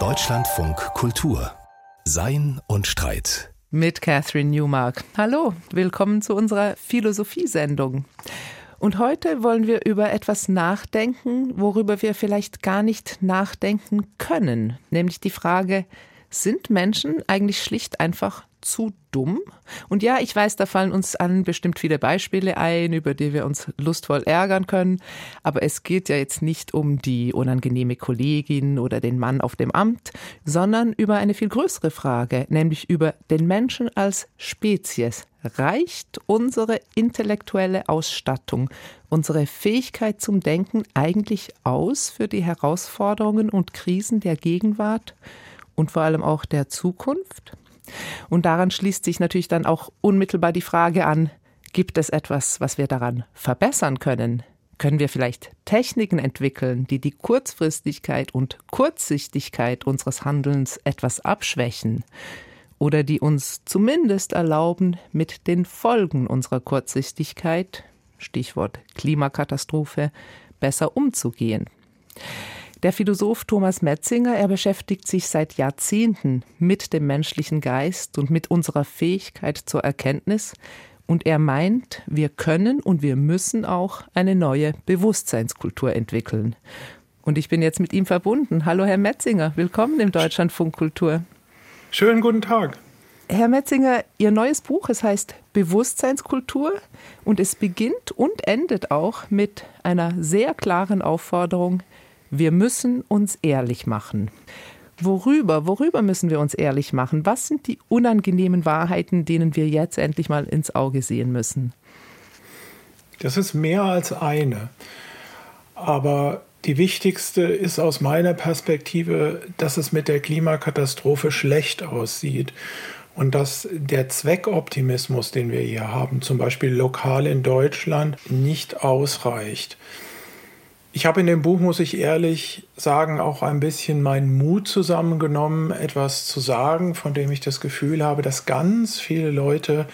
Deutschlandfunk Kultur Sein und Streit mit Catherine Newmark. Hallo, willkommen zu unserer Philosophiesendung. Und heute wollen wir über etwas nachdenken, worüber wir vielleicht gar nicht nachdenken können, nämlich die Frage, sind Menschen eigentlich schlicht einfach zu dumm? Und ja, ich weiß, da fallen uns an bestimmt viele Beispiele ein, über die wir uns lustvoll ärgern können. Aber es geht ja jetzt nicht um die unangenehme Kollegin oder den Mann auf dem Amt, sondern über eine viel größere Frage, nämlich über den Menschen als Spezies. Reicht unsere intellektuelle Ausstattung, unsere Fähigkeit zum Denken eigentlich aus für die Herausforderungen und Krisen der Gegenwart und vor allem auch der Zukunft? Und daran schließt sich natürlich dann auch unmittelbar die Frage an, gibt es etwas, was wir daran verbessern können? Können wir vielleicht Techniken entwickeln, die die Kurzfristigkeit und Kurzsichtigkeit unseres Handelns etwas abschwächen? Oder die uns zumindest erlauben, mit den Folgen unserer Kurzsichtigkeit, Stichwort Klimakatastrophe, besser umzugehen? Der Philosoph Thomas Metzinger, er beschäftigt sich seit Jahrzehnten mit dem menschlichen Geist und mit unserer Fähigkeit zur Erkenntnis. Und er meint, wir können und wir müssen auch eine neue Bewusstseinskultur entwickeln. Und ich bin jetzt mit ihm verbunden. Hallo, Herr Metzinger, willkommen im Deutschlandfunk Kultur. Schönen guten Tag. Herr Metzinger, Ihr neues Buch, es heißt Bewusstseinskultur und es beginnt und endet auch mit einer sehr klaren Aufforderung, wir müssen uns ehrlich machen. Worüber, worüber müssen wir uns ehrlich machen? Was sind die unangenehmen Wahrheiten, denen wir jetzt endlich mal ins Auge sehen müssen? Das ist mehr als eine. Aber die wichtigste ist aus meiner Perspektive, dass es mit der Klimakatastrophe schlecht aussieht und dass der Zweckoptimismus, den wir hier haben, zum Beispiel lokal in Deutschland, nicht ausreicht. Ich habe in dem Buch, muss ich ehrlich sagen, auch ein bisschen meinen Mut zusammengenommen, etwas zu sagen, von dem ich das Gefühl habe, dass ganz viele Leute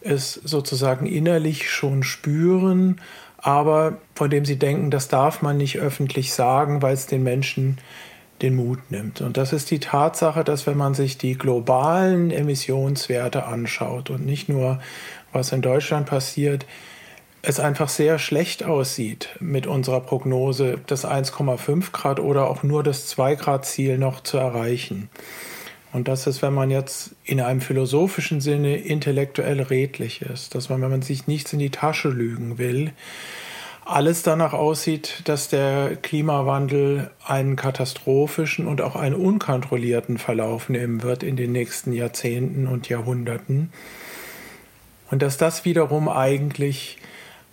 es sozusagen innerlich schon spüren, aber von dem sie denken, das darf man nicht öffentlich sagen, weil es den Menschen den Mut nimmt. Und das ist die Tatsache, dass wenn man sich die globalen Emissionswerte anschaut und nicht nur, was in Deutschland passiert, es einfach sehr schlecht aussieht mit unserer Prognose, das 1,5 Grad oder auch nur das 2 Grad Ziel noch zu erreichen. Und das ist, wenn man jetzt in einem philosophischen Sinne intellektuell redlich ist, dass man, wenn man sich nichts in die Tasche lügen will, alles danach aussieht, dass der Klimawandel einen katastrophischen und auch einen unkontrollierten Verlauf nehmen wird in den nächsten Jahrzehnten und Jahrhunderten. Und dass das wiederum eigentlich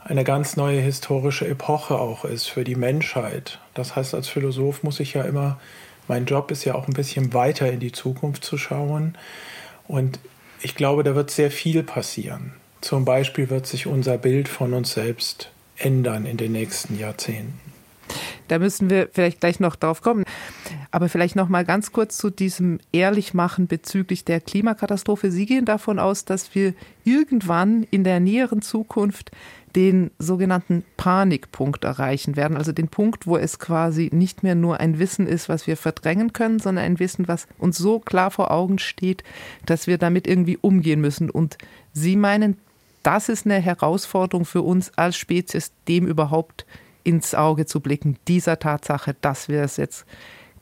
eine ganz neue historische Epoche auch ist für die Menschheit. Das heißt, als Philosoph muss ich ja immer, mein Job ist ja auch ein bisschen weiter in die Zukunft zu schauen. Und ich glaube, da wird sehr viel passieren. Zum Beispiel wird sich unser Bild von uns selbst ändern in den nächsten Jahrzehnten. Da müssen wir vielleicht gleich noch drauf kommen. Aber vielleicht noch mal ganz kurz zu diesem Ehrlichmachen bezüglich der Klimakatastrophe. Sie gehen davon aus, dass wir irgendwann in der näheren Zukunft den sogenannten Panikpunkt erreichen werden, also den Punkt, wo es quasi nicht mehr nur ein Wissen ist, was wir verdrängen können, sondern ein Wissen, was uns so klar vor Augen steht, dass wir damit irgendwie umgehen müssen. Und Sie meinen, das ist eine Herausforderung für uns als Spezies, dem überhaupt ins Auge zu blicken, dieser Tatsache, dass wir es jetzt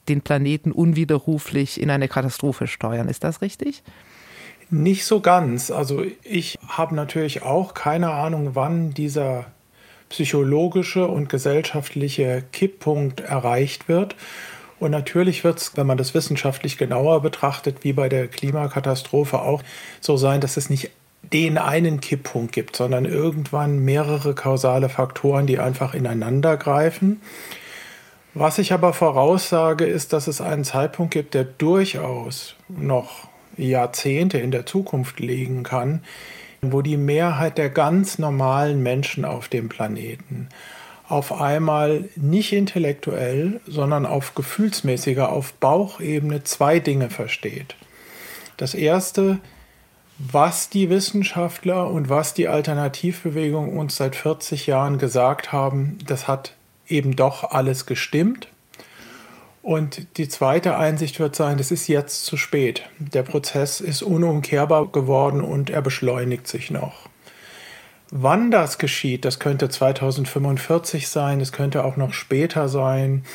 den Planeten unwiderruflich in eine Katastrophe steuern. Ist das richtig? Nicht so ganz. Also ich habe natürlich auch keine Ahnung, wann dieser psychologische und gesellschaftliche Kipppunkt erreicht wird. Und natürlich wird es, wenn man das wissenschaftlich genauer betrachtet, wie bei der Klimakatastrophe auch so sein, dass es nicht den einen Kipppunkt gibt, sondern irgendwann mehrere kausale Faktoren, die einfach ineinander greifen. Was ich aber voraussage, ist, dass es einen Zeitpunkt gibt, der durchaus noch Jahrzehnte in der Zukunft liegen kann, wo die Mehrheit der ganz normalen Menschen auf dem Planeten auf einmal nicht intellektuell, sondern auf gefühlsmäßiger, auf Bauchebene zwei Dinge versteht. Das erste, was die Wissenschaftler und was die Alternativbewegung uns seit 40 Jahren gesagt haben, das hat eben doch alles gestimmt. Und die zweite Einsicht wird sein, es ist jetzt zu spät. Der Prozess ist unumkehrbar geworden und er beschleunigt sich noch. Wann das geschieht, das könnte 2045 sein, es könnte auch noch später sein.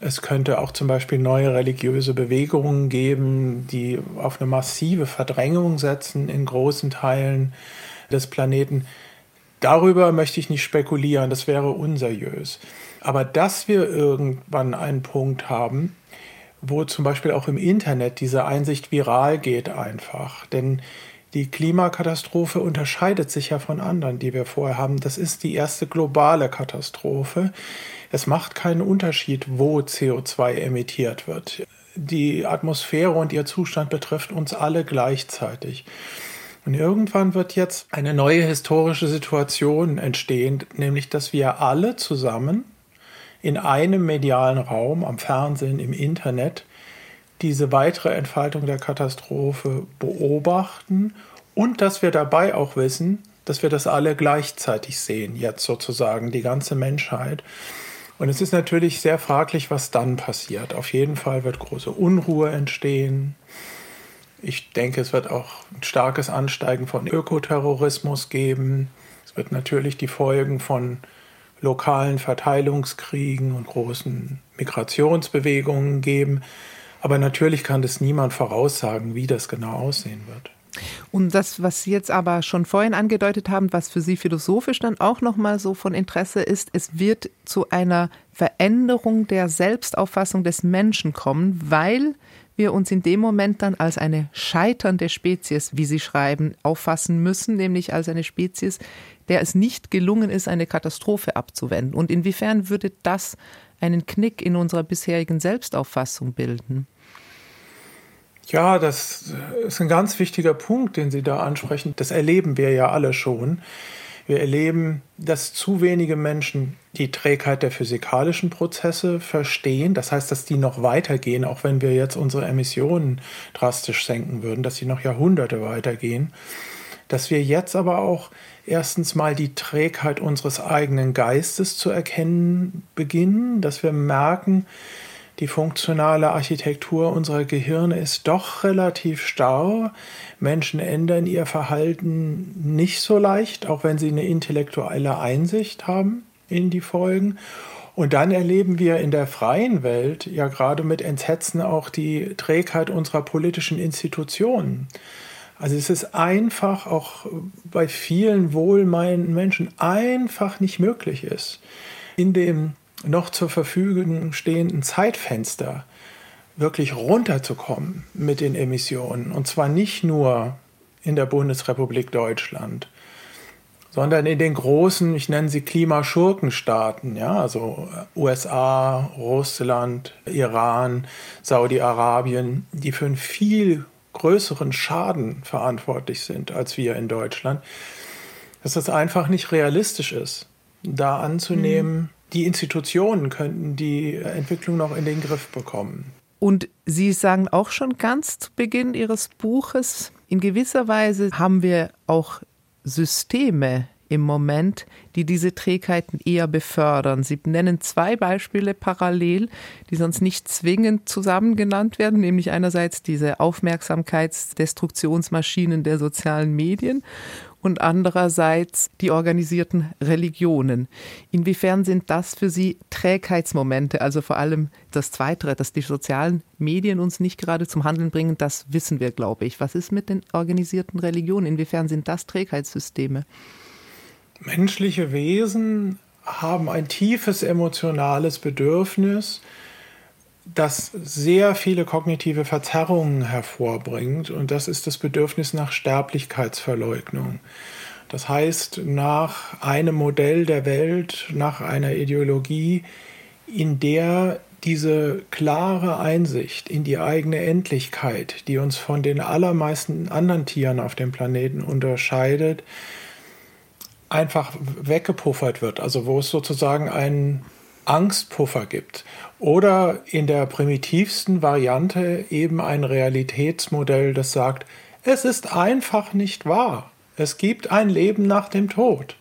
Es könnte auch zum Beispiel neue religiöse Bewegungen geben, die auf eine massive Verdrängung setzen in großen Teilen des Planeten. Darüber möchte ich nicht spekulieren, das wäre unseriös. Aber dass wir irgendwann einen Punkt haben, wo zum Beispiel auch im Internet diese Einsicht viral geht einfach. Denn die Klimakatastrophe unterscheidet sich ja von anderen, die wir vorher haben. Das ist die erste globale Katastrophe. Es macht keinen Unterschied, wo CO2 emittiert wird. Die Atmosphäre und ihr Zustand betrifft uns alle gleichzeitig. Und irgendwann wird jetzt eine neue historische Situation entstehen, nämlich dass wir alle zusammen in einem medialen Raum, am Fernsehen, im Internet, diese weitere Entfaltung der Katastrophe beobachten und dass wir dabei auch wissen, dass wir das alle gleichzeitig sehen, jetzt sozusagen die ganze Menschheit. Und es ist natürlich sehr fraglich, was dann passiert. Auf jeden Fall wird große Unruhe entstehen. Ich denke, es wird auch ein starkes Ansteigen von Ökoterrorismus geben. Es wird natürlich die Folgen von lokalen Verteilungskriegen und großen Migrationsbewegungen geben. Aber natürlich kann das niemand voraussagen, wie das genau aussehen wird. Und das, was Sie jetzt aber schon vorhin angedeutet haben, was für Sie philosophisch dann auch nochmal so von Interesse ist, es wird zu einer Veränderung der Selbstauffassung des Menschen kommen, weil wir uns in dem Moment dann als eine scheiternde Spezies, wie Sie schreiben, auffassen müssen, nämlich als eine Spezies, der es nicht gelungen ist, eine Katastrophe abzuwenden. Und inwiefern würde das einen Knick in unserer bisherigen Selbstauffassung bilden? Ja, das ist ein ganz wichtiger Punkt, den Sie da ansprechen. Das erleben wir ja alle schon. Wir erleben, dass zu wenige Menschen die Trägheit der physikalischen Prozesse verstehen. Das heißt, dass die noch weitergehen, auch wenn wir jetzt unsere Emissionen drastisch senken würden, dass sie noch Jahrhunderte weitergehen. Dass wir jetzt aber auch erstens mal die Trägheit unseres eigenen Geistes zu erkennen beginnen, dass wir merken, die funktionale Architektur unserer Gehirne ist doch relativ starr. Menschen ändern ihr Verhalten nicht so leicht, auch wenn sie eine intellektuelle Einsicht haben in die Folgen. Und dann erleben wir in der freien Welt ja gerade mit Entsetzen auch die Trägheit unserer politischen Institutionen. Also es ist einfach auch bei vielen wohlmeinenden Menschen einfach nicht möglich ist, in dem noch zur Verfügung stehenden Zeitfenster wirklich runterzukommen mit den Emissionen. Und zwar nicht nur in der Bundesrepublik Deutschland, sondern in den großen, ich nenne sie Klimaschurkenstaaten, ja, also USA, Russland, Iran, Saudi-Arabien, die für einen viel größeren Schaden verantwortlich sind als wir in Deutschland, dass es einfach nicht realistisch ist, da anzunehmen, mhm die Institutionen könnten die Entwicklung noch in den Griff bekommen. Und Sie sagen auch schon ganz zu Beginn Ihres Buches, in gewisser Weise haben wir auch Systeme im Moment, die diese Trägheiten eher befördern. Sie nennen zwei Beispiele parallel, die sonst nicht zwingend zusammen genannt werden, nämlich einerseits diese Aufmerksamkeitsdestruktionsmaschinen der sozialen Medien und andererseits die organisierten Religionen. Inwiefern sind das für Sie Trägheitsmomente? Also vor allem das Zweite, dass die sozialen Medien uns nicht gerade zum Handeln bringen, das wissen wir, glaube ich. Was ist mit den organisierten Religionen? Inwiefern sind das Trägheitssysteme? Menschliche Wesen haben ein tiefes emotionales Bedürfnis, das sehr viele kognitive Verzerrungen hervorbringt und das ist das Bedürfnis nach Sterblichkeitsverleugnung. Das heißt, nach einem Modell der Welt, nach einer Ideologie, in der diese klare Einsicht in die eigene Endlichkeit, die uns von den allermeisten anderen Tieren auf dem Planeten unterscheidet, einfach weggepuffert wird. Also wo es sozusagen einen Angstpuffer gibt. Oder in der primitivsten Variante eben ein Realitätsmodell, das sagt, es ist einfach nicht wahr. Es gibt ein Leben nach dem Tod.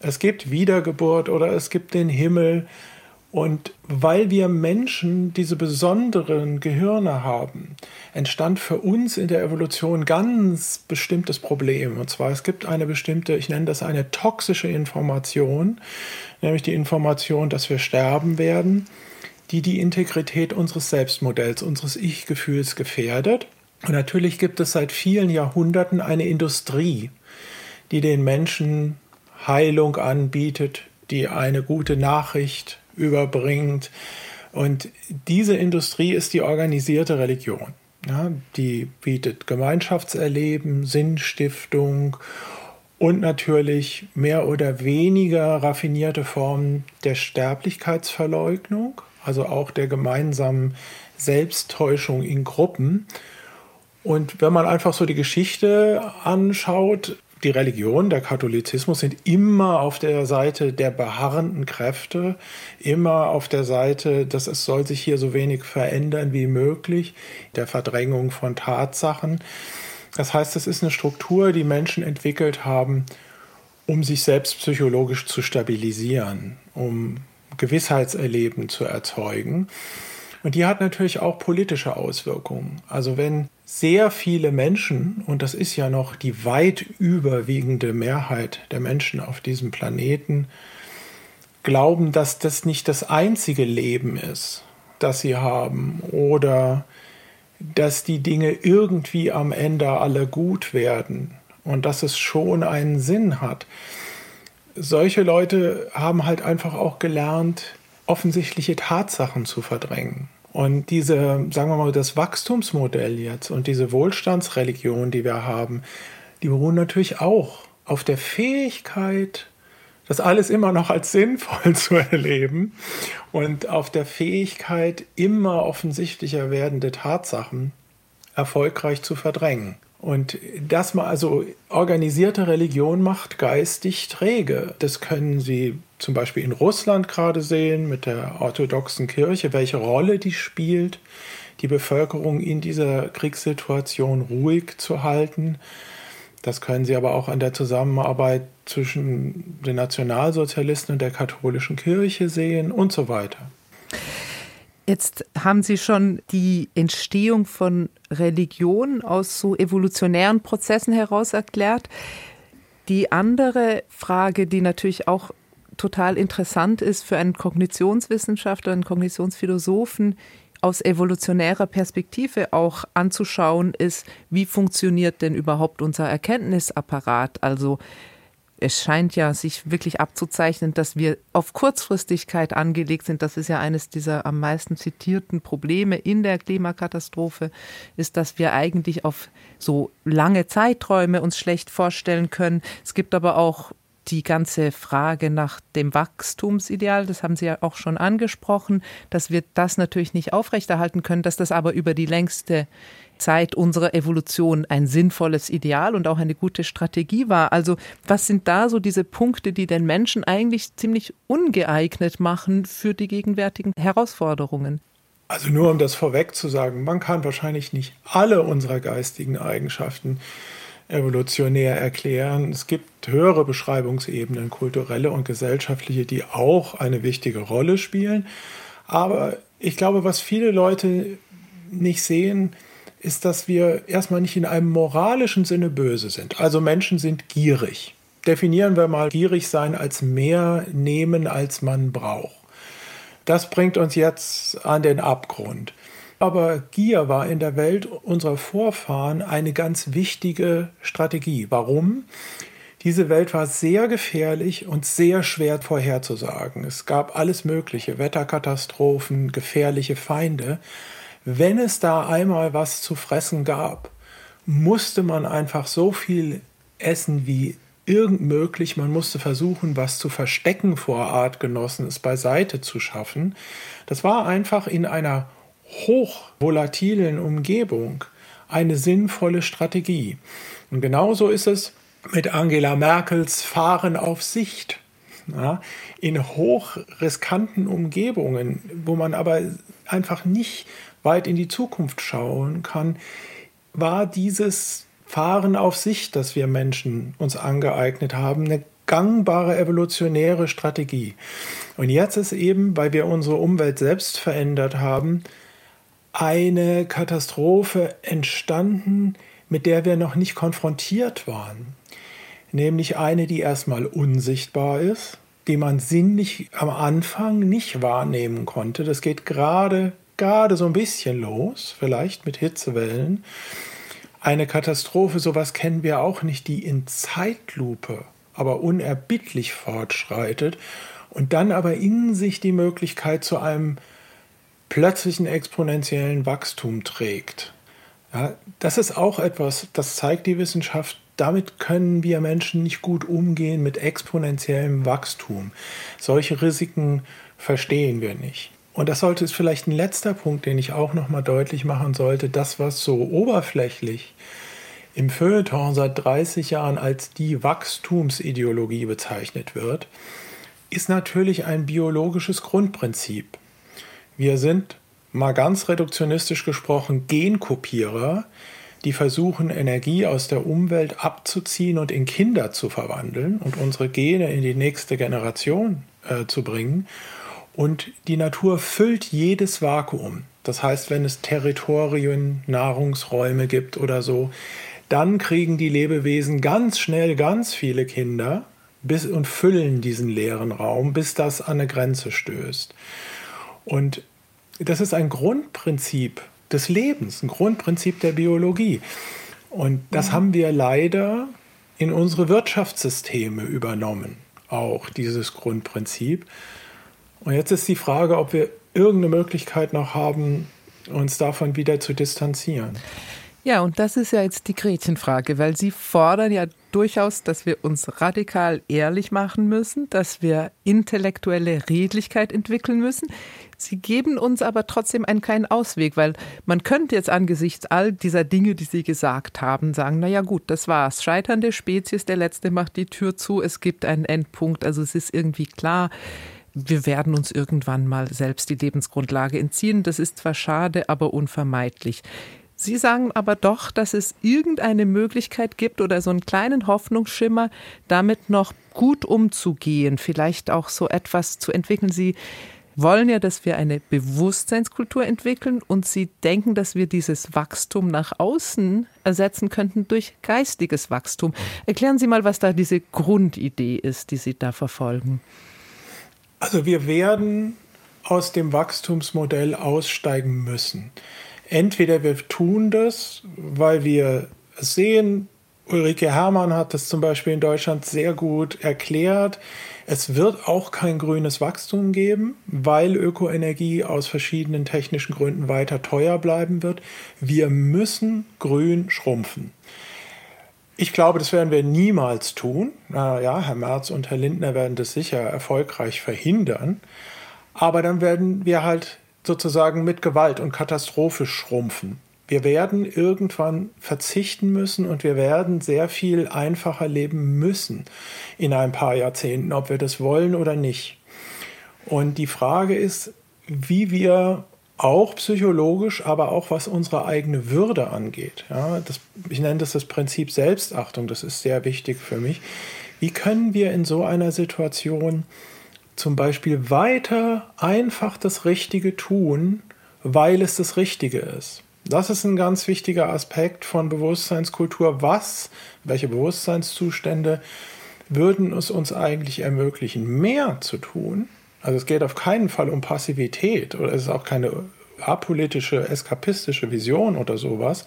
Es gibt Wiedergeburt oder es gibt den Himmel. Und weil wir Menschen diese besonderen Gehirne haben, entstand für uns in der Evolution ganz bestimmtes Problem. Und zwar es gibt eine bestimmte, ich nenne das eine toxische Information, nämlich die Information, dass wir sterben werden, die die Integrität unseres Selbstmodells, unseres Ich-Gefühls gefährdet. Und natürlich gibt es seit vielen Jahrhunderten eine Industrie, die den Menschen Heilung anbietet, die eine gute Nachricht überbringt. Und diese Industrie ist die organisierte Religion. Ja, die bietet Gemeinschaftserleben, Sinnstiftung und natürlich mehr oder weniger raffinierte Formen der Sterblichkeitsverleugnung, also auch der gemeinsamen Selbsttäuschung in Gruppen. Und wenn man einfach so die Geschichte anschaut, die Religion, der Katholizismus sind immer auf der Seite der beharrenden Kräfte, immer auf der Seite, dass es soll sich hier so wenig verändern wie möglich, der Verdrängung von Tatsachen. Das heißt, es ist eine Struktur, die Menschen entwickelt haben, um sich selbst psychologisch zu stabilisieren, um Gewissheitserleben zu erzeugen. Und die hat natürlich auch politische Auswirkungen. Also wenn sehr viele Menschen, und das ist ja noch die weit überwiegende Mehrheit der Menschen auf diesem Planeten, glauben, dass das nicht das einzige Leben ist, das sie haben, oder dass die Dinge irgendwie am Ende alle gut werden und dass es schon einen Sinn hat. Solche Leute haben halt einfach auch gelernt, offensichtliche Tatsachen zu verdrängen. Und diese, sagen wir mal, das Wachstumsmodell jetzt und diese Wohlstandsreligion, die wir haben, die beruhen natürlich auch auf der Fähigkeit, das alles immer noch als sinnvoll zu erleben und auf der Fähigkeit, immer offensichtlicher werdende Tatsachen erfolgreich zu verdrängen. Und das mal, also organisierte Religion macht geistig träge. Das können Sie zum Beispiel in Russland gerade sehen mit der orthodoxen Kirche, welche Rolle die spielt, die Bevölkerung in dieser Kriegssituation ruhig zu halten. Das können Sie aber auch an der Zusammenarbeit zwischen den Nationalsozialisten und der katholischen Kirche sehen und so weiter. Jetzt haben Sie schon die Entstehung von Religion aus so evolutionären Prozessen heraus erklärt. Die andere Frage, die natürlich auch total interessant ist für einen Kognitionswissenschaftler, einen Kognitionsphilosophen, aus evolutionärer Perspektive auch anzuschauen, ist, wie funktioniert denn überhaupt unser Erkenntnisapparat? Also es scheint ja sich wirklich abzuzeichnen, dass wir auf Kurzfristigkeit angelegt sind. Das ist ja eines dieser am meisten zitierten Probleme in der Klimakatastrophe, ist, dass wir eigentlich auf so lange Zeiträume uns schlecht vorstellen können. Es gibt aber auch die ganze Frage nach dem Wachstumsideal, das haben Sie ja auch schon angesprochen, dass wir das natürlich nicht aufrechterhalten können, dass das aber über die längste Zeit unserer Evolution ein sinnvolles Ideal und auch eine gute Strategie war. Also was sind da so diese Punkte, die den Menschen eigentlich ziemlich ungeeignet machen für die gegenwärtigen Herausforderungen? Also nur um das vorweg zu sagen, man kann wahrscheinlich nicht alle unserer geistigen Eigenschaften evolutionär erklären. Es gibt höhere Beschreibungsebenen, kulturelle und gesellschaftliche, die auch eine wichtige Rolle spielen. Aber ich glaube, was viele Leute nicht sehen, ist, dass wir erstmal nicht in einem moralischen Sinne böse sind. Also Menschen sind gierig. Definieren wir mal gierig sein als mehr nehmen, als man braucht. Das bringt uns jetzt an den Abgrund. Aber Gier war in der Welt unserer Vorfahren eine ganz wichtige Strategie. Warum? Diese Welt war sehr gefährlich und sehr schwer vorherzusagen. Es gab alles Mögliche, Wetterkatastrophen, gefährliche Feinde wenn es da einmal was zu fressen gab, musste man einfach so viel essen wie irgend möglich. Man musste versuchen, was zu verstecken vor Artgenossen, es beiseite zu schaffen. Das war einfach in einer hochvolatilen Umgebung eine sinnvolle Strategie. Und genauso ist es mit Angela Merkels Fahren auf Sicht. Ja, in hochriskanten Umgebungen, wo man aber einfach nicht weit in die Zukunft schauen kann, war dieses Fahren auf sich, das wir Menschen uns angeeignet haben, eine gangbare evolutionäre Strategie. Und jetzt ist eben, weil wir unsere Umwelt selbst verändert haben, eine Katastrophe entstanden, mit der wir noch nicht konfrontiert waren. Nämlich eine, die erstmal unsichtbar ist, die man sinnlich am Anfang nicht wahrnehmen konnte. Das geht gerade, gerade so ein bisschen los, vielleicht mit Hitzewellen. Eine Katastrophe, sowas kennen wir auch nicht, die in Zeitlupe, aber unerbittlich fortschreitet und dann aber in sich die Möglichkeit zu einem plötzlichen exponentiellen Wachstum trägt. Ja, das ist auch etwas, das zeigt die Wissenschaft. Damit können wir Menschen nicht gut umgehen mit exponentiellem Wachstum. Solche Risiken verstehen wir nicht. Und das sollte es vielleicht ein letzter Punkt, den ich auch noch mal deutlich machen sollte. Das, was so oberflächlich im Feuilleton seit 30 Jahren als die Wachstumsideologie bezeichnet wird, ist natürlich ein biologisches Grundprinzip. Wir sind, mal ganz reduktionistisch gesprochen, Genkopierer, die versuchen, Energie aus der Umwelt abzuziehen und in Kinder zu verwandeln und unsere Gene in die nächste Generation äh, zu bringen. Und die Natur füllt jedes Vakuum. Das heißt, wenn es Territorien, Nahrungsräume gibt oder so, dann kriegen die Lebewesen ganz schnell ganz viele Kinder bis, und füllen diesen leeren Raum, bis das an eine Grenze stößt. Und das ist ein Grundprinzip des Lebens, ein Grundprinzip der Biologie. Und das mhm. haben wir leider in unsere Wirtschaftssysteme übernommen, auch dieses Grundprinzip. Und jetzt ist die Frage, ob wir irgendeine Möglichkeit noch haben, uns davon wieder zu distanzieren. Ja, und das ist ja jetzt die Gretchenfrage, weil Sie fordern ja durchaus, dass wir uns radikal ehrlich machen müssen, dass wir intellektuelle Redlichkeit entwickeln müssen. Sie geben uns aber trotzdem einen kleinen Ausweg, weil man könnte jetzt angesichts all dieser Dinge, die Sie gesagt haben, sagen, na ja gut, das war's. Scheiternde Spezies, der Letzte macht die Tür zu, es gibt einen Endpunkt, also es ist irgendwie klar, wir werden uns irgendwann mal selbst die Lebensgrundlage entziehen. Das ist zwar schade, aber unvermeidlich. Sie sagen aber doch, dass es irgendeine Möglichkeit gibt oder so einen kleinen Hoffnungsschimmer, damit noch gut umzugehen, vielleicht auch so etwas zu entwickeln. Sie wollen ja, dass wir eine Bewusstseinskultur entwickeln und Sie denken, dass wir dieses Wachstum nach außen ersetzen könnten durch geistiges Wachstum. Erklären Sie mal, was da diese Grundidee ist, die Sie da verfolgen. Also wir werden aus dem Wachstumsmodell aussteigen müssen. Entweder wir tun das, weil wir es sehen, Ulrike Herrmann hat das zum Beispiel in Deutschland sehr gut erklärt. Es wird auch kein grünes Wachstum geben, weil Ökoenergie aus verschiedenen technischen Gründen weiter teuer bleiben wird. Wir müssen grün schrumpfen. Ich glaube, das werden wir niemals tun. Ja, Herr Merz und Herr Lindner werden das sicher erfolgreich verhindern. Aber dann werden wir halt sozusagen mit Gewalt und Katastrophe schrumpfen. Wir werden irgendwann verzichten müssen und wir werden sehr viel einfacher leben müssen in ein paar Jahrzehnten, ob wir das wollen oder nicht. Und die Frage ist, wie wir auch psychologisch, aber auch was unsere eigene Würde angeht. Ja, das, ich nenne das das Prinzip Selbstachtung, das ist sehr wichtig für mich. Wie können wir in so einer Situation zum Beispiel weiter einfach das Richtige tun, weil es das Richtige ist. Das ist ein ganz wichtiger Aspekt von Bewusstseinskultur. Was, welche Bewusstseinszustände würden es uns eigentlich ermöglichen, mehr zu tun? Also es geht auf keinen Fall um Passivität oder es ist auch keine apolitische, eskapistische Vision oder sowas.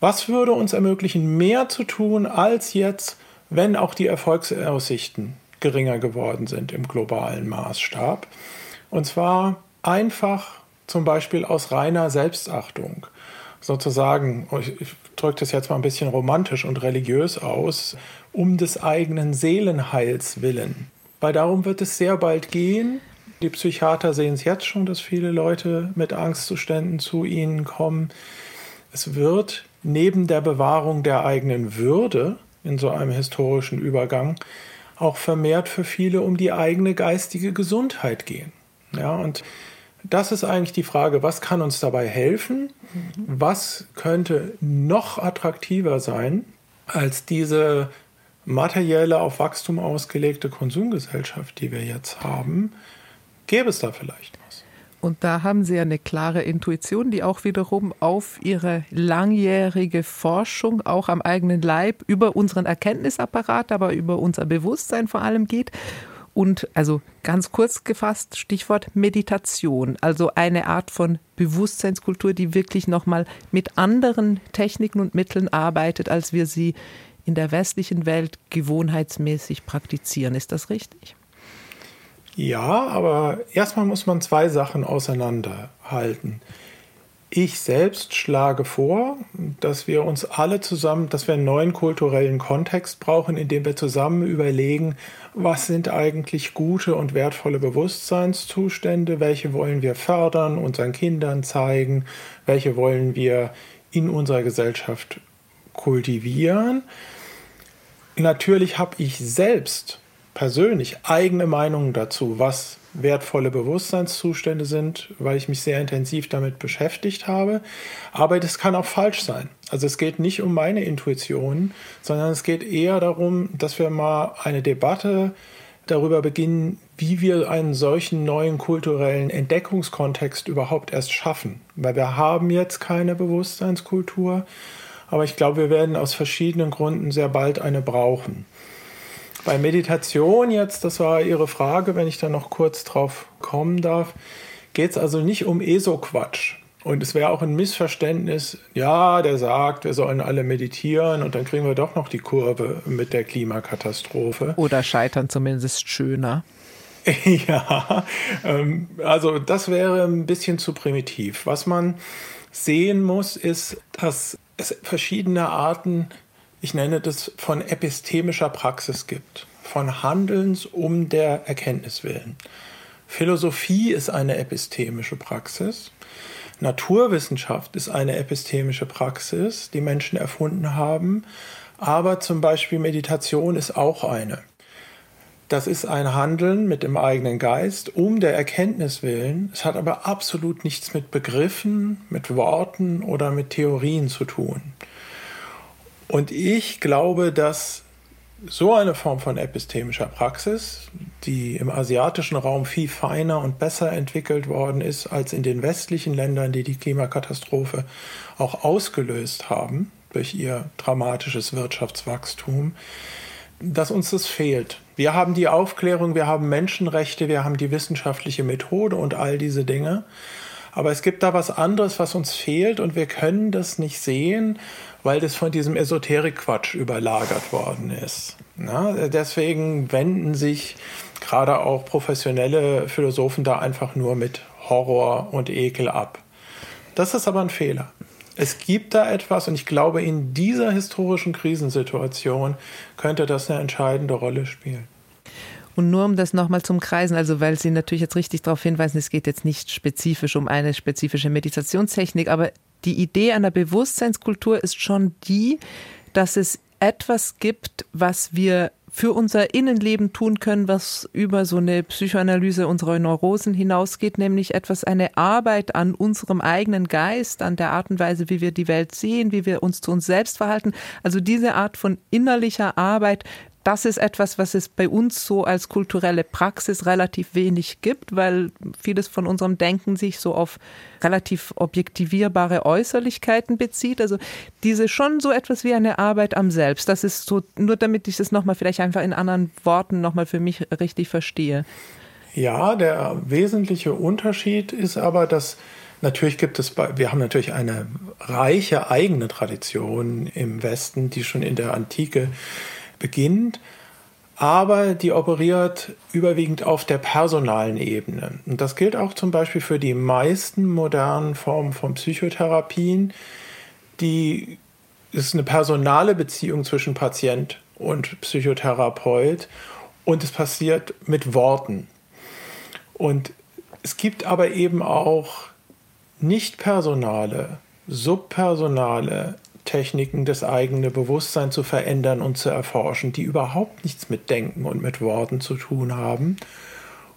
Was würde uns ermöglichen, mehr zu tun als jetzt, wenn auch die Erfolgsaussichten geringer geworden sind im globalen Maßstab. Und zwar einfach zum Beispiel aus reiner Selbstachtung. Sozusagen, ich drücke das jetzt mal ein bisschen romantisch und religiös aus, um des eigenen Seelenheils willen. Weil darum wird es sehr bald gehen. Die Psychiater sehen es jetzt schon, dass viele Leute mit Angstzuständen zu ihnen kommen. Es wird neben der Bewahrung der eigenen Würde in so einem historischen Übergang auch vermehrt für viele um die eigene geistige Gesundheit gehen. Ja, und das ist eigentlich die Frage, was kann uns dabei helfen? Was könnte noch attraktiver sein als diese materielle, auf Wachstum ausgelegte Konsumgesellschaft, die wir jetzt haben, gäbe es da vielleicht. Und da haben Sie eine klare Intuition, die auch wiederum auf Ihre langjährige Forschung, auch am eigenen Leib, über unseren Erkenntnisapparat, aber über unser Bewusstsein vor allem geht. Und also ganz kurz gefasst, Stichwort Meditation, also eine Art von Bewusstseinskultur, die wirklich nochmal mit anderen Techniken und Mitteln arbeitet, als wir sie in der westlichen Welt gewohnheitsmäßig praktizieren. Ist das richtig? Ja, aber erstmal muss man zwei Sachen auseinanderhalten. Ich selbst schlage vor, dass wir uns alle zusammen, dass wir einen neuen kulturellen Kontext brauchen, in dem wir zusammen überlegen, was sind eigentlich gute und wertvolle Bewusstseinszustände, welche wollen wir fördern, unseren Kindern zeigen, welche wollen wir in unserer Gesellschaft kultivieren. Natürlich habe ich selbst persönlich eigene Meinungen dazu, was wertvolle Bewusstseinszustände sind, weil ich mich sehr intensiv damit beschäftigt habe. Aber das kann auch falsch sein. Also es geht nicht um meine Intuition, sondern es geht eher darum, dass wir mal eine Debatte darüber beginnen, wie wir einen solchen neuen kulturellen Entdeckungskontext überhaupt erst schaffen. Weil wir haben jetzt keine Bewusstseinskultur aber ich glaube, wir werden aus verschiedenen Gründen sehr bald eine brauchen. Bei Meditation jetzt, das war Ihre Frage, wenn ich da noch kurz drauf kommen darf, geht es also nicht um ESO-Quatsch. Und es wäre auch ein Missverständnis, ja, der sagt, wir sollen alle meditieren und dann kriegen wir doch noch die Kurve mit der Klimakatastrophe. Oder scheitern zumindest schöner. ja, ähm, also das wäre ein bisschen zu primitiv. Was man sehen muss, ist, dass es verschiedene Arten, ich nenne das von epistemischer Praxis gibt, von Handelns um der Erkenntnis willen. Philosophie ist eine epistemische Praxis. Naturwissenschaft ist eine epistemische Praxis, die Menschen erfunden haben. Aber zum Beispiel Meditation ist auch eine. Das ist ein Handeln mit dem eigenen Geist um der Erkenntnis willen. Es hat aber absolut nichts mit Begriffen, mit Worten oder mit Theorien zu tun. Und ich glaube, dass so eine Form von epistemischer Praxis, die im asiatischen Raum viel feiner und besser entwickelt worden ist als in den westlichen Ländern, die die Klimakatastrophe auch ausgelöst haben durch ihr dramatisches Wirtschaftswachstum, dass uns das fehlt. Wir haben die Aufklärung, wir haben Menschenrechte, wir haben die wissenschaftliche Methode und all diese Dinge. Aber es gibt da was anderes, was uns fehlt und wir können das nicht sehen, weil das von diesem Esoterik-Quatsch überlagert worden ist. Na, deswegen wenden sich gerade auch professionelle Philosophen da einfach nur mit Horror und Ekel ab. Das ist aber ein Fehler. Es gibt da etwas und ich glaube, in dieser historischen Krisensituation könnte das eine entscheidende Rolle spielen. Und nur um das nochmal zum Kreisen, also weil Sie natürlich jetzt richtig darauf hinweisen, es geht jetzt nicht spezifisch um eine spezifische Meditationstechnik, aber die Idee einer Bewusstseinskultur ist schon die, dass es etwas gibt, was wir für unser Innenleben tun können, was über so eine Psychoanalyse unserer Neurosen hinausgeht, nämlich etwas, eine Arbeit an unserem eigenen Geist, an der Art und Weise, wie wir die Welt sehen, wie wir uns zu uns selbst verhalten. Also diese Art von innerlicher Arbeit das ist etwas, was es bei uns so als kulturelle Praxis relativ wenig gibt, weil vieles von unserem Denken sich so auf relativ objektivierbare Äußerlichkeiten bezieht. Also diese schon so etwas wie eine Arbeit am Selbst. Das ist so, nur damit ich das nochmal vielleicht einfach in anderen Worten nochmal für mich richtig verstehe. Ja, der wesentliche Unterschied ist aber, dass Natürlich gibt es, wir haben natürlich eine reiche eigene Tradition im Westen, die schon in der Antike beginnt, aber die operiert überwiegend auf der personalen Ebene. Und das gilt auch zum Beispiel für die meisten modernen Formen von Psychotherapien. Die ist eine personale Beziehung zwischen Patient und Psychotherapeut und es passiert mit Worten. Und es gibt aber eben auch nicht personale, subpersonale Techniken, das eigene Bewusstsein zu verändern und zu erforschen, die überhaupt nichts mit Denken und mit Worten zu tun haben.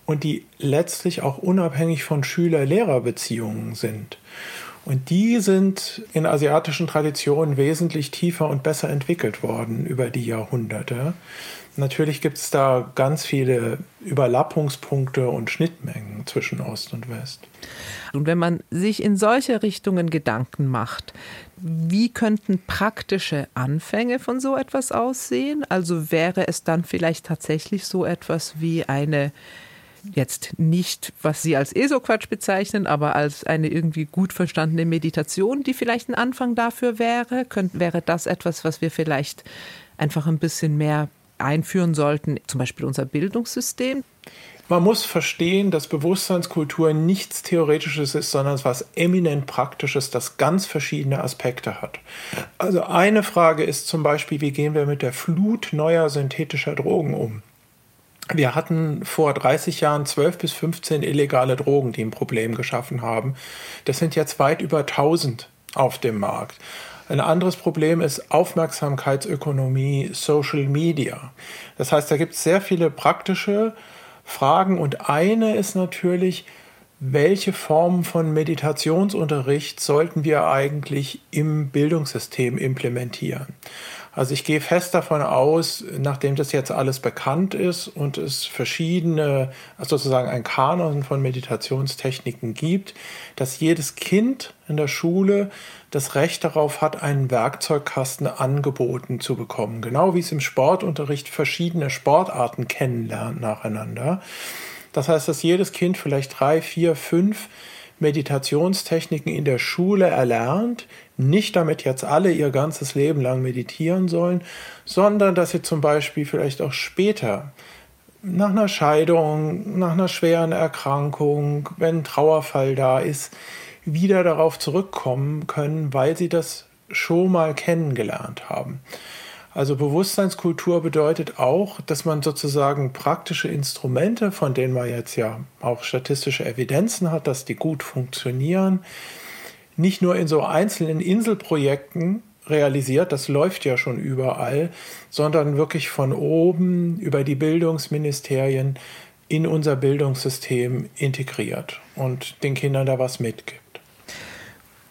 und die letztlich auch unabhängig von Schüler-Lehrer-Beziehungen sind. Und die sind in asiatischen Traditionen wesentlich tiefer und besser entwickelt worden über die Jahrhunderte. Natürlich gibt es da ganz viele Überlappungspunkte und Schnittmengen zwischen Ost und West. Und wenn man sich in solche Richtungen Gedanken macht, wie könnten praktische Anfänge von so etwas aussehen? Also wäre es dann vielleicht tatsächlich so etwas wie eine jetzt nicht, was Sie als ESO-Quatsch bezeichnen, aber als eine irgendwie gut verstandene Meditation, die vielleicht ein Anfang dafür wäre? Könnt, wäre das etwas, was wir vielleicht einfach ein bisschen mehr einführen sollten, zum Beispiel unser Bildungssystem? Man muss verstehen, dass Bewusstseinskultur nichts Theoretisches ist, sondern etwas eminent Praktisches, das ganz verschiedene Aspekte hat. Also eine Frage ist zum Beispiel, wie gehen wir mit der Flut neuer synthetischer Drogen um? Wir hatten vor 30 Jahren 12 bis 15 illegale Drogen, die ein Problem geschaffen haben. Das sind jetzt weit über 1000 auf dem Markt. Ein anderes Problem ist Aufmerksamkeitsökonomie, Social Media. Das heißt, da gibt es sehr viele praktische Fragen und eine ist natürlich, welche Formen von Meditationsunterricht sollten wir eigentlich im Bildungssystem implementieren? Also ich gehe fest davon aus, nachdem das jetzt alles bekannt ist und es verschiedene, also sozusagen ein Kanon von Meditationstechniken gibt, dass jedes Kind in der Schule das Recht darauf hat, einen Werkzeugkasten angeboten zu bekommen. Genau wie es im Sportunterricht verschiedene Sportarten kennenlernt nacheinander. Das heißt, dass jedes Kind vielleicht drei, vier, fünf Meditationstechniken in der Schule erlernt, nicht damit jetzt alle ihr ganzes Leben lang meditieren sollen, sondern dass sie zum Beispiel vielleicht auch später nach einer Scheidung, nach einer schweren Erkrankung, wenn ein Trauerfall da ist, wieder darauf zurückkommen können, weil sie das schon mal kennengelernt haben. Also Bewusstseinskultur bedeutet auch, dass man sozusagen praktische Instrumente, von denen man jetzt ja auch statistische Evidenzen hat, dass die gut funktionieren, nicht nur in so einzelnen Inselprojekten realisiert, das läuft ja schon überall, sondern wirklich von oben über die Bildungsministerien in unser Bildungssystem integriert und den Kindern da was mitgibt.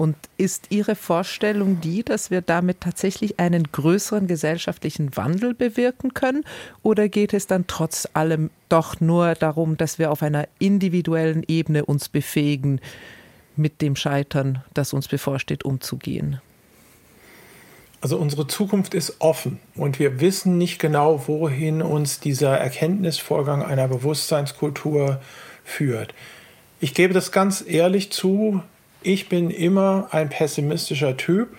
Und ist Ihre Vorstellung die, dass wir damit tatsächlich einen größeren gesellschaftlichen Wandel bewirken können? Oder geht es dann trotz allem doch nur darum, dass wir auf einer individuellen Ebene uns befähigen, mit dem Scheitern, das uns bevorsteht, umzugehen? Also unsere Zukunft ist offen und wir wissen nicht genau, wohin uns dieser Erkenntnisvorgang einer Bewusstseinskultur führt. Ich gebe das ganz ehrlich zu, ich bin immer ein pessimistischer Typ.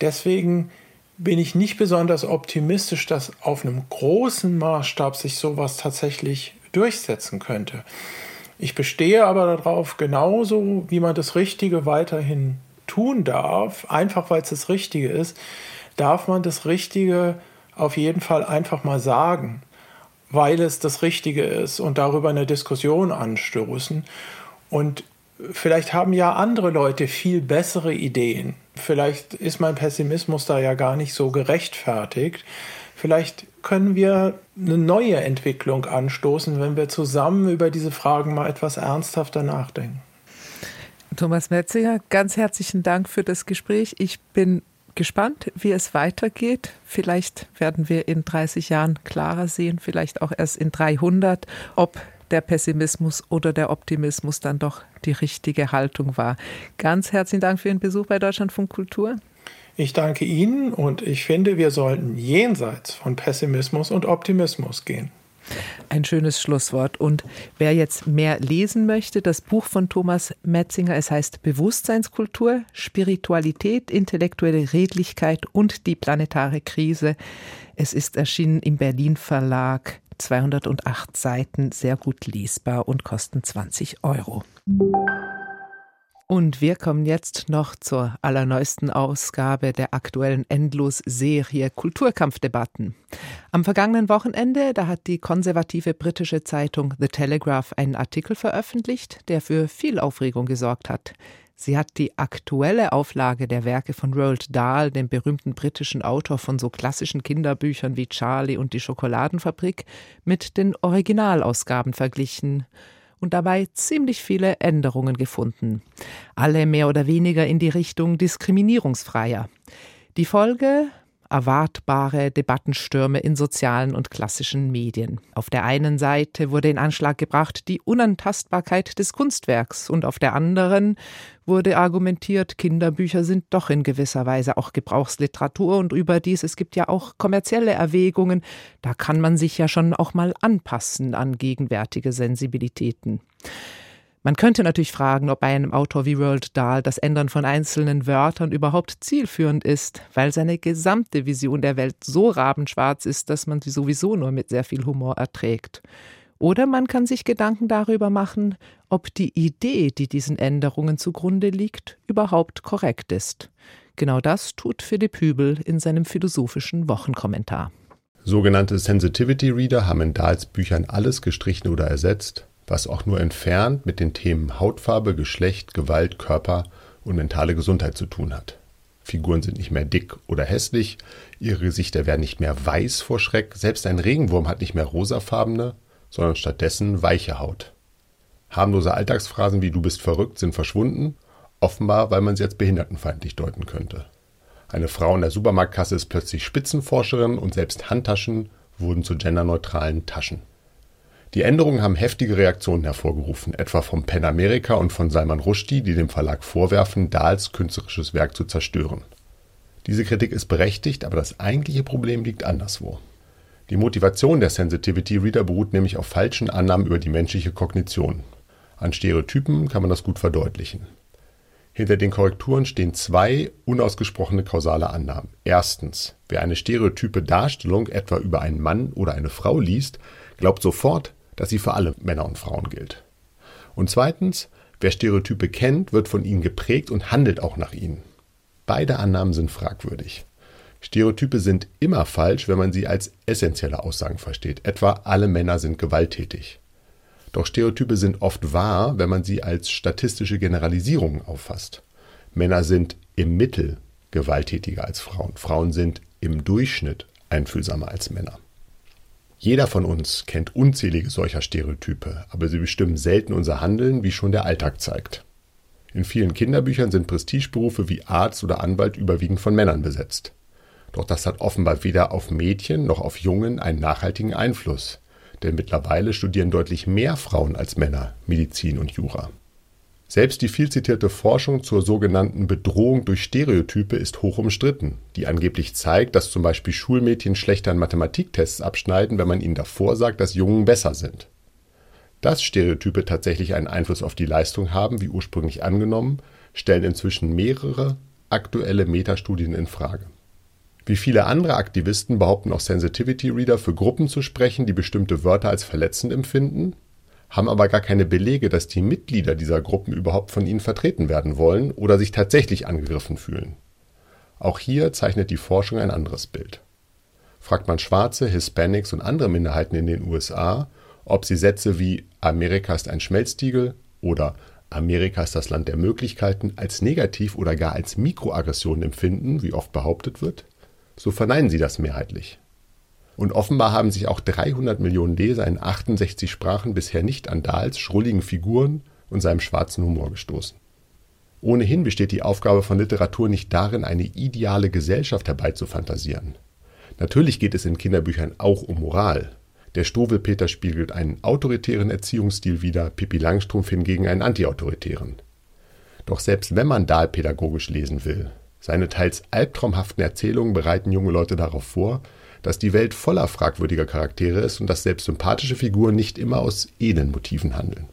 Deswegen bin ich nicht besonders optimistisch, dass auf einem großen Maßstab sich sowas tatsächlich durchsetzen könnte. Ich bestehe aber darauf, genauso wie man das Richtige weiterhin tun darf, einfach weil es das Richtige ist, darf man das Richtige auf jeden Fall einfach mal sagen, weil es das Richtige ist und darüber eine Diskussion anstoßen. Und vielleicht haben ja andere Leute viel bessere Ideen. Vielleicht ist mein Pessimismus da ja gar nicht so gerechtfertigt. Vielleicht können wir eine neue Entwicklung anstoßen, wenn wir zusammen über diese Fragen mal etwas ernsthafter nachdenken. Thomas Metzinger, ganz herzlichen Dank für das Gespräch. Ich bin gespannt, wie es weitergeht. Vielleicht werden wir in 30 Jahren klarer sehen, vielleicht auch erst in 300, ob der Pessimismus oder der Optimismus dann doch die richtige Haltung war. Ganz herzlichen Dank für Ihren Besuch bei Deutschlandfunk Kultur. Ich danke Ihnen und ich finde, wir sollten jenseits von Pessimismus und Optimismus gehen. Ein schönes Schlusswort. Und wer jetzt mehr lesen möchte, das Buch von Thomas Metzinger, es heißt Bewusstseinskultur, Spiritualität, intellektuelle Redlichkeit und die planetare Krise. Es ist erschienen im Berlin Verlag. 208 Seiten, sehr gut lesbar und kosten 20 Euro. Und wir kommen jetzt noch zur allerneuesten Ausgabe der aktuellen Endlos-Serie Kulturkampfdebatten. Am vergangenen Wochenende, da hat die konservative britische Zeitung The Telegraph einen Artikel veröffentlicht, der für viel Aufregung gesorgt hat. Sie hat die aktuelle Auflage der Werke von Roald Dahl, dem berühmten britischen Autor von so klassischen Kinderbüchern wie Charlie und die Schokoladenfabrik, mit den Originalausgaben verglichen und dabei ziemlich viele Änderungen gefunden. Alle mehr oder weniger in die Richtung diskriminierungsfreier. Die Folge erwartbare Debattenstürme in sozialen und klassischen Medien. Auf der einen Seite wurde in Anschlag gebracht die Unantastbarkeit des Kunstwerks und auf der anderen wurde argumentiert, Kinderbücher sind doch in gewisser Weise auch Gebrauchsliteratur und überdies, es gibt ja auch kommerzielle Erwägungen, da kann man sich ja schon auch mal anpassen an gegenwärtige Sensibilitäten. Man könnte natürlich fragen, ob bei einem Autor wie Roald Dahl das Ändern von einzelnen Wörtern überhaupt zielführend ist, weil seine gesamte Vision der Welt so rabenschwarz ist, dass man sie sowieso nur mit sehr viel Humor erträgt. Oder man kann sich Gedanken darüber machen, ob die Idee, die diesen Änderungen zugrunde liegt, überhaupt korrekt ist. Genau das tut Philipp Hübel in seinem philosophischen Wochenkommentar. Sogenannte Sensitivity Reader haben in Dahls Büchern alles gestrichen oder ersetzt, was auch nur entfernt mit den Themen Hautfarbe, Geschlecht, Gewalt, Körper und mentale Gesundheit zu tun hat. Figuren sind nicht mehr dick oder hässlich, ihre Gesichter werden nicht mehr weiß vor Schreck, selbst ein Regenwurm hat nicht mehr rosafarbene, sondern stattdessen weiche Haut. Harmlose Alltagsphrasen wie du bist verrückt sind verschwunden, offenbar weil man sie als behindertenfeindlich deuten könnte. Eine Frau in der Supermarktkasse ist plötzlich Spitzenforscherin und selbst Handtaschen wurden zu genderneutralen Taschen. Die Änderungen haben heftige Reaktionen hervorgerufen, etwa vom Pen America und von Salman Rushdie, die dem Verlag vorwerfen, Dahls künstlerisches Werk zu zerstören. Diese Kritik ist berechtigt, aber das eigentliche Problem liegt anderswo. Die Motivation der Sensitivity Reader beruht nämlich auf falschen Annahmen über die menschliche Kognition. An Stereotypen kann man das gut verdeutlichen. Hinter den Korrekturen stehen zwei unausgesprochene kausale Annahmen. Erstens, wer eine stereotype Darstellung etwa über einen Mann oder eine Frau liest, glaubt sofort, dass sie für alle Männer und Frauen gilt. Und zweitens, wer Stereotype kennt, wird von ihnen geprägt und handelt auch nach ihnen. Beide Annahmen sind fragwürdig. Stereotype sind immer falsch, wenn man sie als essentielle Aussagen versteht, etwa alle Männer sind gewalttätig. Doch Stereotype sind oft wahr, wenn man sie als statistische Generalisierungen auffasst. Männer sind im Mittel gewalttätiger als Frauen, Frauen sind im Durchschnitt einfühlsamer als Männer. Jeder von uns kennt unzählige solcher Stereotype, aber sie bestimmen selten unser Handeln, wie schon der Alltag zeigt. In vielen Kinderbüchern sind Prestigeberufe wie Arzt oder Anwalt überwiegend von Männern besetzt. Doch das hat offenbar weder auf Mädchen noch auf Jungen einen nachhaltigen Einfluss, denn mittlerweile studieren deutlich mehr Frauen als Männer Medizin und Jura. Selbst die viel zitierte Forschung zur sogenannten Bedrohung durch Stereotype ist hoch umstritten, die angeblich zeigt, dass zum Beispiel Schulmädchen schlechter an Mathematiktests abschneiden, wenn man ihnen davor sagt, dass Jungen besser sind. Dass Stereotype tatsächlich einen Einfluss auf die Leistung haben, wie ursprünglich angenommen, stellen inzwischen mehrere aktuelle Metastudien in Frage. Wie viele andere Aktivisten behaupten auch Sensitivity Reader für Gruppen zu sprechen, die bestimmte Wörter als verletzend empfinden haben aber gar keine Belege, dass die Mitglieder dieser Gruppen überhaupt von ihnen vertreten werden wollen oder sich tatsächlich angegriffen fühlen. Auch hier zeichnet die Forschung ein anderes Bild. Fragt man Schwarze, Hispanics und andere Minderheiten in den USA, ob sie Sätze wie Amerika ist ein Schmelztiegel oder Amerika ist das Land der Möglichkeiten als negativ oder gar als Mikroaggression empfinden, wie oft behauptet wird, so verneinen sie das mehrheitlich. Und offenbar haben sich auch 300 Millionen Leser in 68 Sprachen bisher nicht an Dahls schrulligen Figuren und seinem schwarzen Humor gestoßen. Ohnehin besteht die Aufgabe von Literatur nicht darin, eine ideale Gesellschaft herbeizufantasieren. Natürlich geht es in Kinderbüchern auch um Moral. Der Struwelpeter spiegelt einen autoritären Erziehungsstil wider, Pippi Langstrumpf hingegen einen antiautoritären. Doch selbst wenn man Dahl pädagogisch lesen will, seine teils albtraumhaften Erzählungen bereiten junge Leute darauf vor, dass die Welt voller fragwürdiger Charaktere ist und dass selbst sympathische Figuren nicht immer aus edlen Motiven handeln.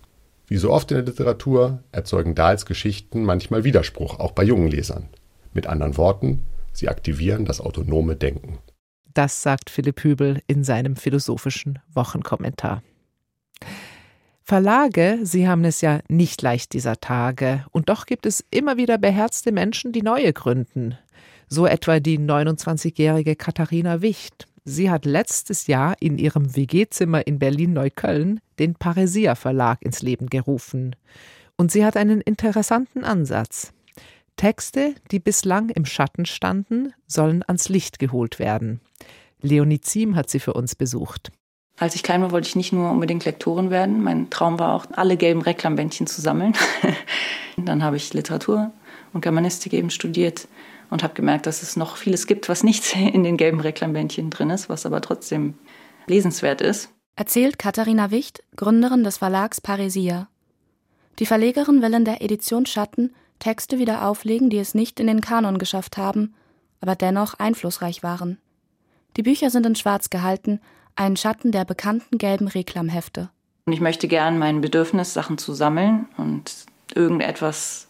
Wie so oft in der Literatur erzeugen Dahls Geschichten manchmal Widerspruch, auch bei jungen Lesern. Mit anderen Worten, sie aktivieren das autonome Denken. Das sagt Philipp Hübel in seinem philosophischen Wochenkommentar. Verlage, sie haben es ja nicht leicht dieser Tage, und doch gibt es immer wieder beherzte Menschen, die neue gründen. So etwa die 29-jährige Katharina Wicht. Sie hat letztes Jahr in ihrem WG-Zimmer in Berlin-Neukölln den Paresia Verlag ins Leben gerufen. Und sie hat einen interessanten Ansatz. Texte, die bislang im Schatten standen, sollen ans Licht geholt werden. Leonie Ziem hat sie für uns besucht. Als ich klein war, wollte ich nicht nur unbedingt Lektorin werden. Mein Traum war auch, alle gelben Reklambändchen zu sammeln. Dann habe ich Literatur und Germanistik eben studiert und habe gemerkt, dass es noch vieles gibt, was nicht in den gelben Reklambändchen drin ist, was aber trotzdem lesenswert ist. Erzählt Katharina Wicht, Gründerin des Verlags Paresia. Die Verlegerin will in der Edition Schatten Texte wieder auflegen, die es nicht in den Kanon geschafft haben, aber dennoch einflussreich waren. Die Bücher sind in Schwarz gehalten, ein Schatten der bekannten gelben Reklamhefte. Und ich möchte gern mein Bedürfnis, Sachen zu sammeln und irgendetwas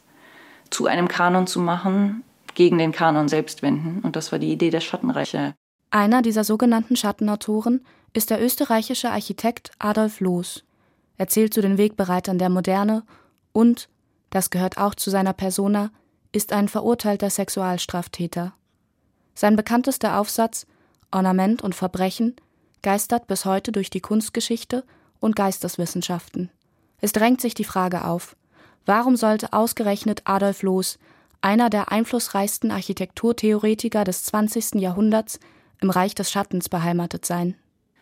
zu einem Kanon zu machen, gegen den Kanon selbst wenden. Und das war die Idee der Schattenreiche. Einer dieser sogenannten Schattenautoren ist der österreichische Architekt Adolf Loos. Er zählt zu den Wegbereitern der Moderne und, das gehört auch zu seiner Persona, ist ein verurteilter Sexualstraftäter. Sein bekanntester Aufsatz Ornament und Verbrechen geistert bis heute durch die Kunstgeschichte und Geisteswissenschaften. Es drängt sich die Frage auf, warum sollte ausgerechnet Adolf Loos, einer der einflussreichsten Architekturtheoretiker des 20. Jahrhunderts, im Reich des Schattens beheimatet sein?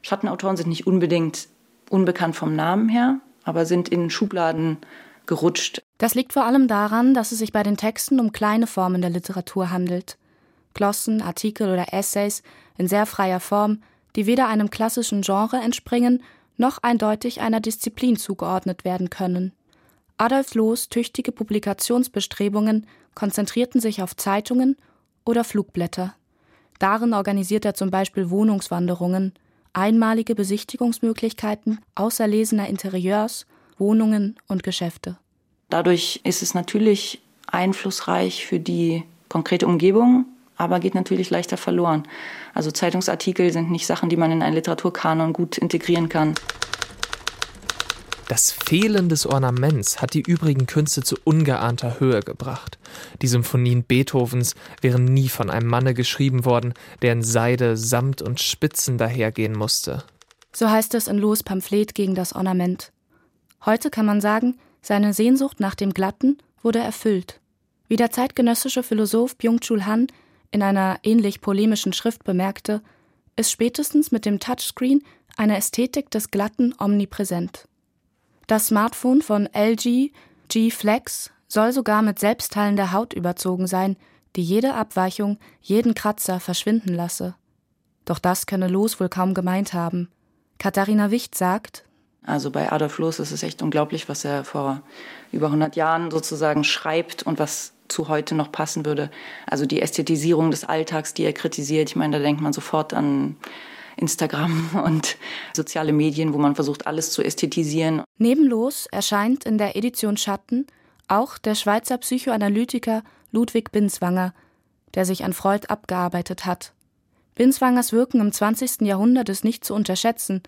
Schattenautoren sind nicht unbedingt unbekannt vom Namen her, aber sind in Schubladen gerutscht. Das liegt vor allem daran, dass es sich bei den Texten um kleine Formen der Literatur handelt. Glossen, Artikel oder Essays in sehr freier Form, die weder einem klassischen Genre entspringen, noch eindeutig einer Disziplin zugeordnet werden können. Adolf Loos tüchtige Publikationsbestrebungen konzentrierten sich auf Zeitungen oder Flugblätter. Darin organisiert er zum Beispiel Wohnungswanderungen, einmalige Besichtigungsmöglichkeiten außerlesener Interieurs, Wohnungen und Geschäfte. Dadurch ist es natürlich einflussreich für die konkrete Umgebung, aber geht natürlich leichter verloren. Also Zeitungsartikel sind nicht Sachen, die man in einen Literaturkanon gut integrieren kann. Das Fehlen des Ornaments hat die übrigen Künste zu ungeahnter Höhe gebracht. Die Symphonien Beethovens wären nie von einem Manne geschrieben worden, der in Seide, Samt und Spitzen dahergehen musste. So heißt es in Loos Pamphlet gegen das Ornament. Heute kann man sagen, seine Sehnsucht nach dem Glatten wurde erfüllt. Wie der zeitgenössische Philosoph Byung-Chul Han in einer ähnlich polemischen Schrift bemerkte, ist spätestens mit dem Touchscreen eine Ästhetik des Glatten omnipräsent. Das Smartphone von LG G Flex soll sogar mit selbstheilender Haut überzogen sein, die jede Abweichung, jeden Kratzer verschwinden lasse. Doch das könne Los wohl kaum gemeint haben. Katharina Wicht sagt, also bei Adolf Loos ist es echt unglaublich, was er vor über 100 Jahren sozusagen schreibt und was zu heute noch passen würde. Also die Ästhetisierung des Alltags, die er kritisiert. Ich meine, da denkt man sofort an Instagram und soziale Medien, wo man versucht, alles zu ästhetisieren. Nebenlos erscheint in der Edition Schatten auch der Schweizer Psychoanalytiker Ludwig Binswanger, der sich an Freud abgearbeitet hat. Binswangers Wirken im 20. Jahrhundert ist nicht zu unterschätzen,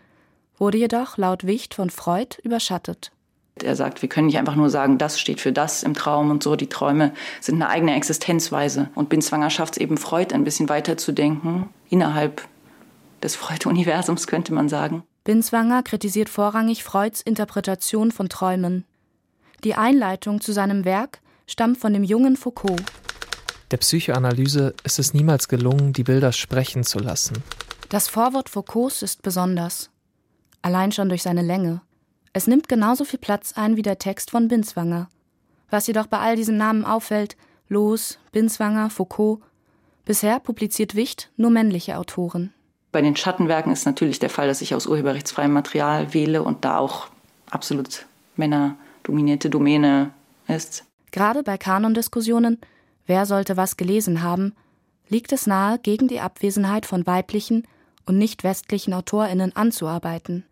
wurde jedoch laut Wicht von Freud überschattet. Er sagt, wir können nicht einfach nur sagen, das steht für das im Traum und so. Die Träume sind eine eigene Existenzweise. Und Binswanger schafft es eben, Freud ein bisschen weiterzudenken, innerhalb des Freud-Universums, könnte man sagen. Binswanger kritisiert vorrangig Freuds Interpretation von Träumen. Die Einleitung zu seinem Werk stammt von dem jungen Foucault. Der Psychoanalyse ist es niemals gelungen, die Bilder sprechen zu lassen. Das Vorwort Foucaults ist besonders. Allein schon durch seine Länge. Es nimmt genauso viel Platz ein wie der Text von Binswanger. Was jedoch bei all diesen Namen auffällt, Loos, Binswanger, Foucault, bisher publiziert Wicht nur männliche Autoren. Bei den Schattenwerken ist natürlich der Fall, dass ich aus urheberrechtsfreiem Material wähle und da auch absolut männerdominierte Domäne ist. Gerade bei Kanondiskussionen, wer sollte was gelesen haben, liegt es nahe, gegen die Abwesenheit von weiblichen und nicht westlichen AutorInnen anzuarbeiten.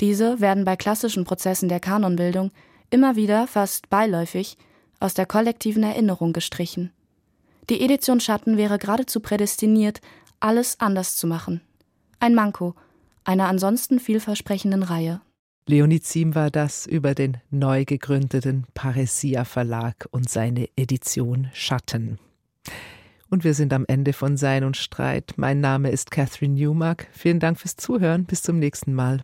Diese werden bei klassischen Prozessen der Kanonbildung immer wieder fast beiläufig aus der kollektiven Erinnerung gestrichen. Die Edition Schatten wäre geradezu prädestiniert, alles anders zu machen ein Manko einer ansonsten vielversprechenden Reihe. Leonie Ziem war das über den neu gegründeten Paresia Verlag und seine Edition Schatten. Und wir sind am Ende von Sein und Streit. Mein Name ist Catherine Newmark. Vielen Dank fürs Zuhören. Bis zum nächsten Mal.